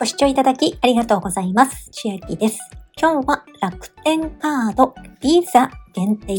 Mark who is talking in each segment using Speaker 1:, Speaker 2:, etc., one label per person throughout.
Speaker 1: ご視聴いただきありがとうございます。千秋です。今日は楽天カードビザ限定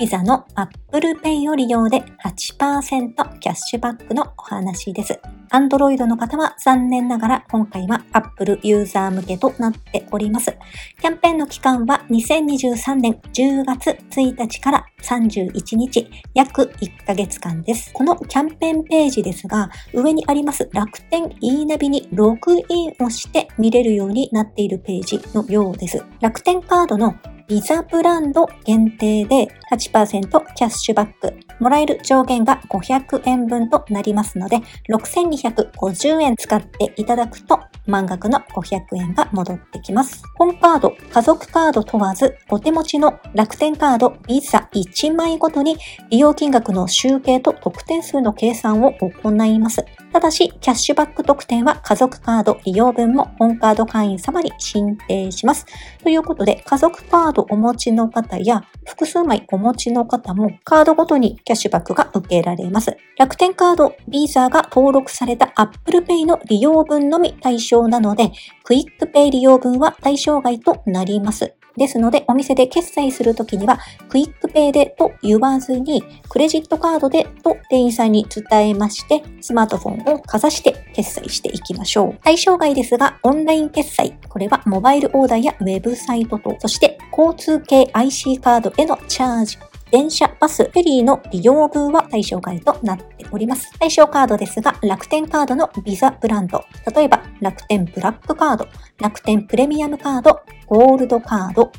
Speaker 1: ビザの Apple Pay を利用で8%キャッシュバックのお話です。Android の方は残念ながら今回は Apple ユーザー向けとなっております。キャンペーンの期間は2023年10月1日から31日、約1ヶ月間です。このキャンペーンページですが、上にあります楽天 e ナビにログインをして見れるようになっているページのようです。楽天カードのビザブランド限定で8%キャッシュバック。もらえる上限が500円分となりますので、6250円使っていただくと満額の500円が戻ってきます。本カード、家族カード問わず、お手持ちの楽天カード、ビザ1枚ごとに利用金額の集計と得点数の計算を行います。ただし、キャッシュバック特典は家族カード利用分も本カード会員様に申請します。ということで、家族カードお持ちの方や複数枚お持ちの方もカードごとにキャッシュバックが受けられます。楽天カード、ビーザーが登録された Apple Pay の利用分のみ対象なので、 QUICPay 利用分は対象外となります。ですので、お店で決済するときには、 QUICPay でと言わずに、クレジットカードでと店員さんに伝えまして、スマートフォンをかざして決済していきましょう。対象外ですが、オンライン決済、これはモバイルオーダーやウェブサイトと、そして交通系 IC カードへのチャージ、電車、バス、フェリーの利用分は対象外となっております。対象カードですが、楽天カードのビザブランド、例えば楽天ブラックカード、楽天プレミアムカード、ゴールドカード、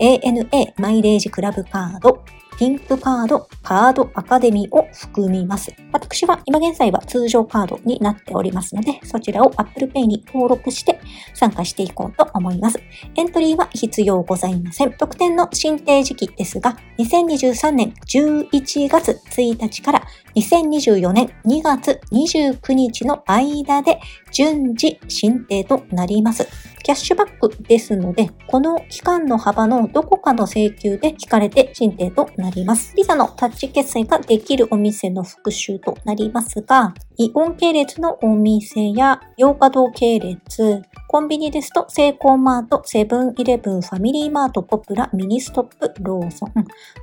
Speaker 1: ANA マイレージクラブカード、ピンクカード、カードアカデミーを含みます。私は今現在は通常カードになっておりますので、そちらを Apple Pay に登録して参加していこうと思います。エントリーは必要ございません。特典の申請時期ですが、2023年11月1日から2024年2月29日の間で順次申請となります。キャッシュバックですので、この期間の幅のどこかの請求で引かれて申請となります。ビザのタッチ決済ができるお店の復習となりますが、イオン系列のお店や洋華堂系列、コンビニですと、セイコーマート、セブンイレブン、ファミリーマート、ポプラ、ミニストップ、ローソン、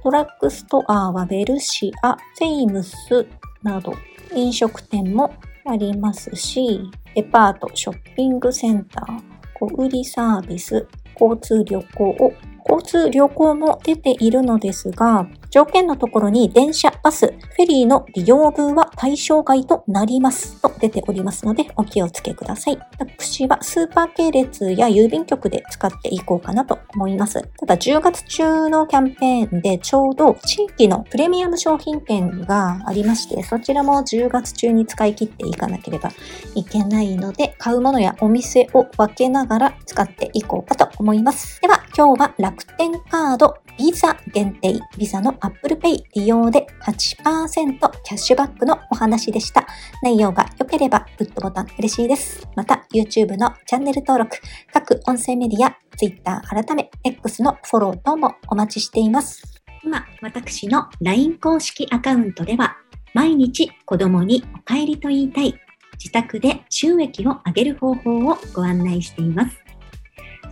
Speaker 1: ドラッグストアはウエルシア、セイムスなど、飲食店もありますし、デパート、ショッピングセンター、小売サービス、交通旅行を、交通旅行も出ているのですが、条件のところに電車、バス、フェリーの利用分は対象外となります。と出ておりますのでお気をつけください。私はスーパー系列や郵便局で使っていこうかなと思います。ただ10月中のキャンペーンでちょうど地域のプレミアム商品券がありまして、そちらも10月中に使い切っていかなければいけないので、買うものやお店を分けながら使っていこうかと思います。では今日は楽天カードビザ限定、ビザの Apple Pay 利用で8%キャッシュバックのお話でした。内容が良ければグッドボタン嬉しいです。また YouTube のチャンネル登録、各音声メディア、Twitter 改め X のフォロー等もお待ちしています。今、私の LINE 公式アカウントでは、毎日子供にお帰りと言いたい、自宅で収益を上げる方法をご案内しています。